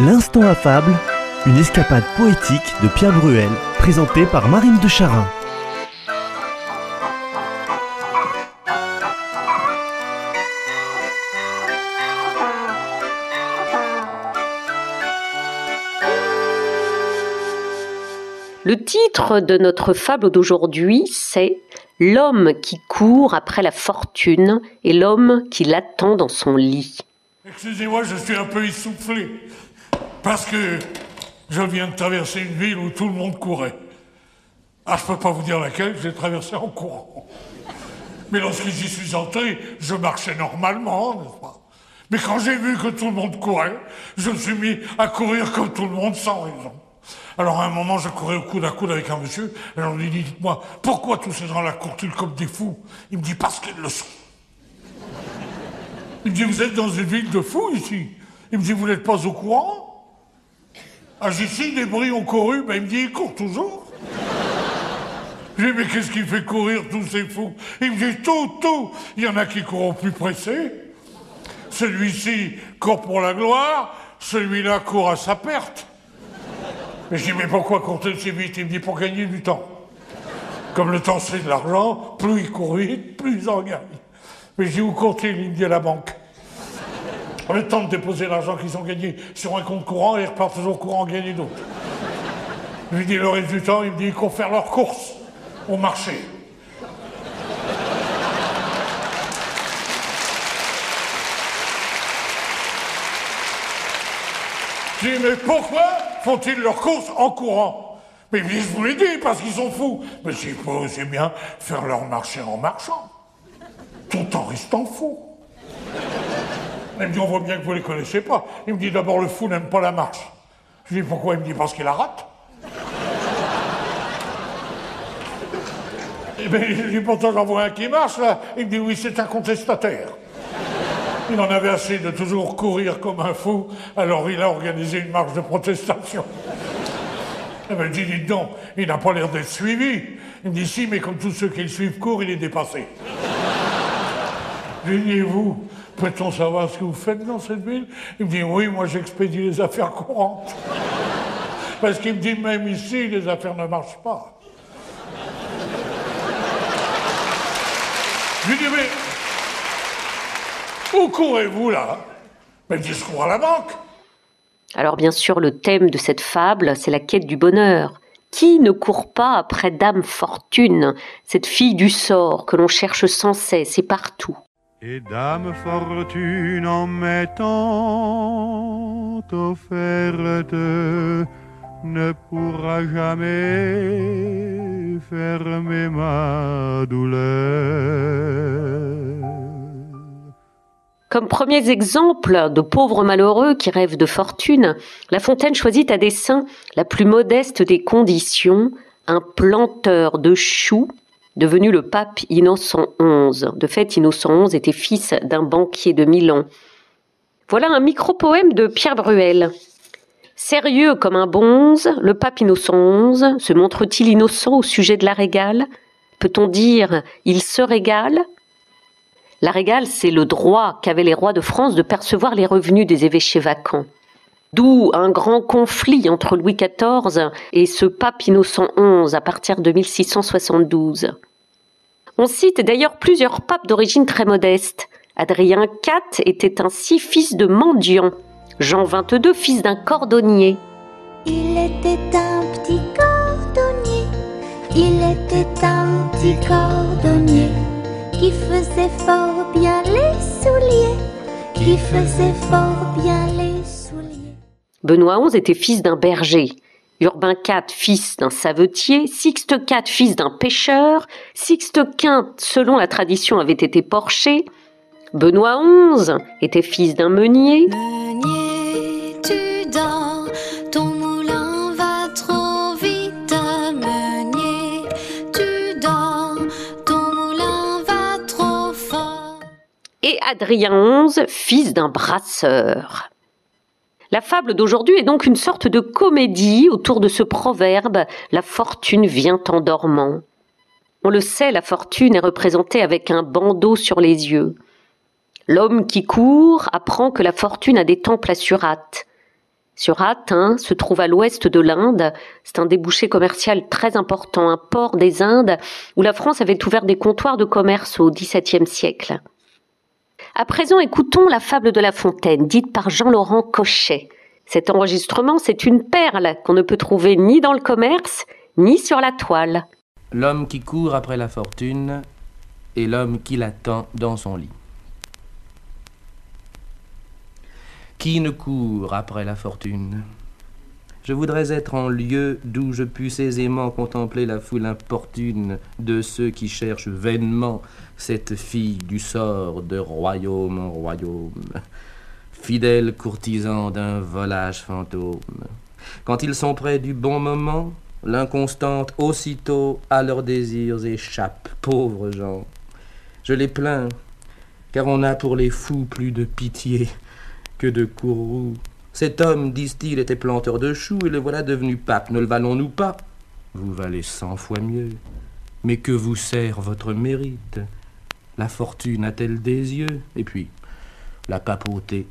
L'instant affable, une escapade poétique de Pierre Bruel, présentée par Marine de Charin. Le titre de notre fable d'aujourd'hui, c'est L'homme qui court après la fortune et l'homme qui l'attend dans son lit. Excusez-moi, je suis un peu essoufflé. Parce que je viens de traverser une ville où tout le monde courait. Ah, je peux pas vous dire laquelle, j'ai traversé en courant. Mais lorsque j'y suis entré, je marchais normalement, n'est-ce pas? Mais quand j'ai vu que tout le monde courait, je me suis mis à courir comme tout le monde sans raison. Alors à un moment, je courais au coude à coude avec un monsieur, et on lui dit, dites-moi, pourquoi tous ces gens-là courent-ils comme des fous? Il me dit, parce qu'ils le sont. Il me dit, vous êtes dans une ville de fous ici. Il me dit, vous n'êtes pas au courant? Ah, ici, des bruits ont couru. Ben, il me dit, ils courent toujours. Je dis, mais qu'est-ce qui fait courir tous ces fous? Il me dit, tout, tout. Il y en a qui courent plus pressé. Celui-ci court pour la gloire, celui-là court à sa perte. Mais je dis, mais pourquoi court-il si vite? Il me dit, pour gagner du temps. Comme le temps c'est de l'argent, plus il court vite, plus il en gagne. Mais je dis, où court-il? Il me dit, à la banque. Le temps de déposer l'argent qu'ils ont gagné sur un compte courant et ils repartent toujours courant gagner d'autres. Je lui dis, le reste du temps, il me dit, ils courent faire leurs courses au marché. Je dis, mais pourquoi font-ils leurs courses en courant? Mais je vous l'ai dit, parce qu'ils sont fous. Mais aussi bien faire leur marché en marchant, tout en restant fou. Il me dit, on voit bien que vous ne les connaissez pas. Il me dit, d'abord, le fou n'aime pas la marche. Je lui dis, pourquoi? Il me dit, parce qu'il la rate. Eh bien, je lui dis, pourtant, j'en vois un qui marche, là. Il me dit, oui, c'est un contestataire. Il en avait assez de toujours courir comme un fou, alors il a organisé une marche de protestation. Eh bien, je dis, dites donc, il n'a pas l'air d'être suivi. Il me dit, si, mais comme tous ceux qui le suivent courent, il est dépassé. Lui dis, et vous, peut-on savoir ce que vous faites dans cette ville? Il me dit, oui, moi j'expédie les affaires courantes. Parce qu'il me dit, même ici, les affaires ne marchent pas. Je lui dis, mais où courez-vous là? Mais dit, je cours à la banque? Alors bien sûr, le thème de cette fable, c'est la quête du bonheur. Qui ne court pas après Dame Fortune, cette fille du sort que l'on cherche sans cesse et partout? Et Dame Fortune en m'étant offerte ne pourra jamais fermer ma douleur. Comme premiers exemples de pauvres malheureux qui rêvent de fortune, La Fontaine choisit à dessein la plus modeste des conditions, un planteur de choux devenu le pape Innocent XI. De fait, Innocent XI était fils d'un banquier de Milan. Voilà un micro-poème de Pierre Bruel. Sérieux comme un bonze, le pape Innocent XI se montre-t-il innocent au sujet de la régale? Peut-on dire il se régale? La régale, c'est le droit qu'avaient les rois de France de percevoir les revenus des évêchés vacants. D'où un grand conflit entre Louis XIV et ce pape Innocent XI à partir de 1672. On cite d'ailleurs plusieurs papes d'origine très modeste. Adrien IV était ainsi fils de mendiant, Jean XXII fils d'un cordonnier. Il était un petit cordonnier, il était un petit cordonnier qui faisait fort bien les souliers, qui faisait fort bien les souliers. Benoît XI était fils d'un berger, Urbain IV fils d'un savetier, Sixte IV fils d'un pêcheur, Sixte V selon la tradition avait été porché, Benoît XI était fils d'un meunier, Meunier, tu dors, ton moulin va trop vite. Meunier, tu dors, ton moulin va trop fort. et Adrien XI fils d'un brasseur. La fable d'aujourd'hui est donc une sorte de comédie autour de ce proverbe La fortune vient en dormant. On le sait, la fortune est représentée avec un bandeau sur les yeux. L'homme qui court apprend que la fortune a des temples à Surate. Surat hein, se trouve à l'ouest de l'Inde. C'est un débouché commercial très important, un port des Indes où la France avait ouvert des comptoirs de commerce au XVIIe siècle. À présent, écoutons la fable de La Fontaine, dite par Jean-Laurent Cochet. Cet enregistrement, c'est une perle qu'on ne peut trouver ni dans le commerce, ni sur la toile. L'homme qui court après la fortune et l'homme qui l'attend dans son lit. Qui ne court après la fortune Je voudrais être en lieu d'où je puisse aisément contempler la foule importune de ceux qui cherchent vainement cette fille du sort de royaume en royaume, fidèles courtisans d'un volage fantôme. Quand ils sont près du bon moment, l'inconstante aussitôt à leurs désirs échappe, pauvres gens. Je les plains, car on a pour les fous plus de pitié que de courroux. Cet homme, disent-ils, était planteur de choux, et le voilà devenu pape. Ne le valons-nous pas? Vous valez cent fois mieux. Mais que vous sert votre mérite? La fortune a-t-elle des yeux? Et puis, la papauté,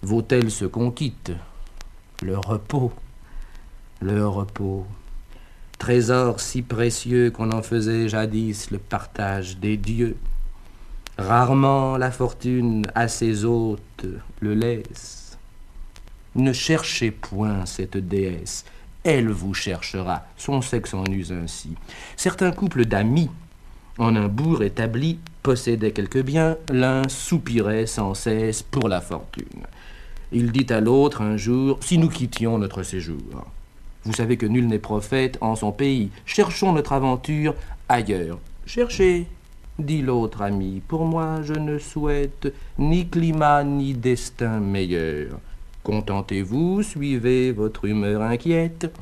vaut-elle ce qu'on quitte? Le repos, le repos. Trésor si précieux qu'on en faisait jadis le partage des dieux. Rarement la fortune à ses hôtes le laisse. Ne cherchez point cette déesse, elle vous cherchera, son sexe en use ainsi. Certains couples d'amis, en un bourg établi, possédaient quelques biens, l'un soupirait sans cesse pour la fortune. Il dit à l'autre un jour, si nous quittions notre séjour. Vous savez que nul n'est prophète en son pays. Cherchons notre aventure ailleurs. Cherchez, dit l'autre ami, pour moi je ne souhaite ni climat ni destin meilleur. Contentez-vous, suivez votre humeur inquiète.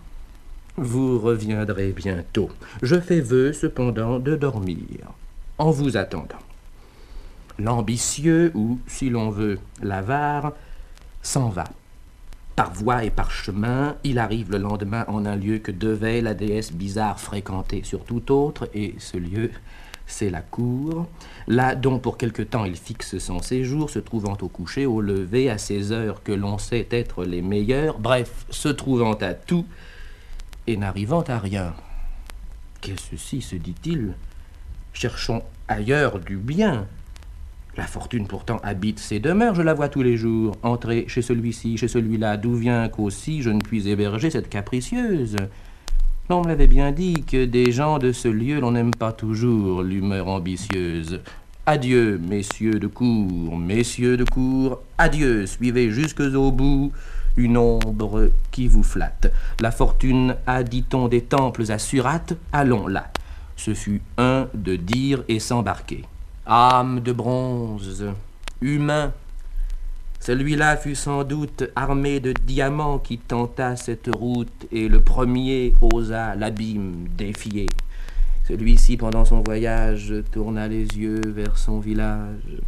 Vous reviendrez bientôt. Je fais vœu cependant de dormir, en vous attendant. L'ambitieux, ou, si l'on veut, l'avare, s'en va. Par voie et par chemin, il arrive le lendemain en un lieu que devait la déesse bizarre fréquenter sur tout autre, et ce lieu, c'est la cour, là dont pour quelque temps il fixe son séjour, se trouvant au coucher, au lever, à ces heures que l'on sait être les meilleures, bref, se trouvant à tout et n'arrivant à rien. Qu'est-ce ceci se dit-il? Cherchons ailleurs du bien. La fortune pourtant habite ces demeures, je la vois tous les jours, entrer chez celui-ci, chez celui-là, d'où vient qu'aussi je ne puis héberger cette capricieuse? L'on me l'avait bien dit que des gens de ce lieu, l'on n'aime pas toujours l'humeur ambitieuse. Adieu, messieurs de cour, messieurs de cour, adieu, suivez jusque au bout une ombre qui vous flatte. La fortune a, dit-on, des temples à Surat, allons là. Ce fut un de dire et s'embarquer. Âme de bronze, humain, celui-là fut sans doute armé de diamants qui tenta cette route et le premier osa l'abîme défier. Celui-ci, pendant son voyage, tourna les yeux vers son village.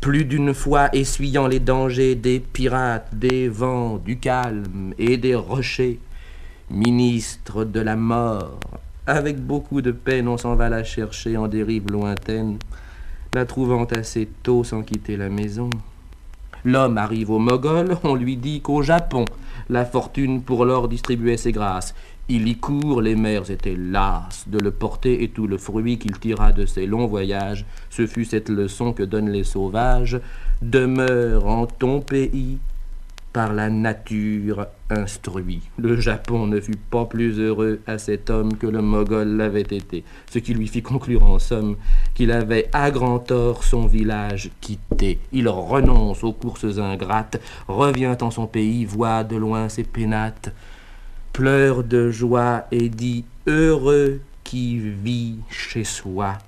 Plus d'une fois essuyant les dangers des pirates, des vents, du calme et des rochers, ministre de la mort, avec beaucoup de peine on s'en va la chercher en des rives lointaines, la trouvant assez tôt sans quitter la maison. L'homme arrive au Mogol, on lui dit qu'au Japon, la fortune pour l'or distribuait ses grâces. Il y court, les mères étaient lasses de le porter et tout le fruit qu'il tira de ses longs voyages, ce fut cette leçon que donnent les sauvages. Demeure en ton pays, par la nature instruit. Le Japon ne fut pas plus heureux à cet homme que le Mogol l'avait été, ce qui lui fit conclure en somme qu'il avait à grand tort son village quitté. Il renonce aux courses ingrates, revient en son pays, voit de loin ses pénates, pleure de joie et dit heureux qui vit chez soi,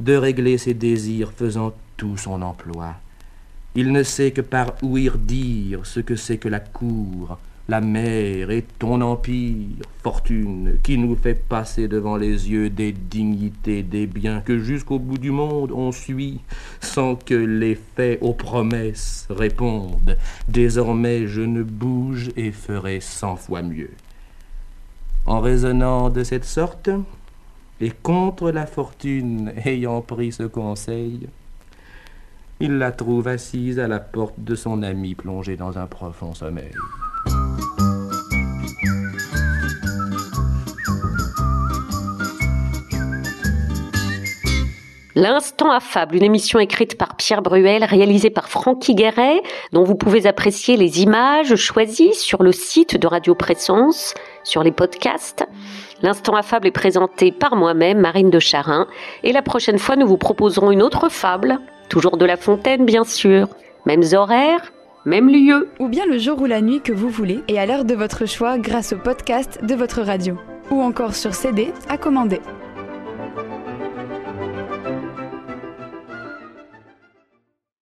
de régler ses désirs faisant tout son emploi. Il ne sait que par ouïr dire ce que c'est que la cour, la mer et ton empire, fortune, qui nous fait passer devant les yeux des dignités, des biens que jusqu'au bout du monde on suit, sans que les faits aux promesses répondent. Désormais je ne bouge et ferai cent fois mieux. En raisonnant de cette sorte, et contre la fortune ayant pris ce conseil, il la trouve assise à la porte de son ami plongée dans un profond sommeil. L'Instant Affable, une émission écrite par Pierre Bruel, réalisée par Francky Guéret, dont vous pouvez apprécier les images choisies sur le site de Radio Présence, sur les podcasts. L'Instant Affable est présenté par moi-même, Marine de Charin, et la prochaine fois, nous vous proposerons une autre fable toujours de La Fontaine bien sûr. Mêmes horaires, même lieu. Ou bien le jour ou la nuit que vous voulez, et à l'heure de votre choix grâce au podcast de votre radio. Ou encore sur CD à commander.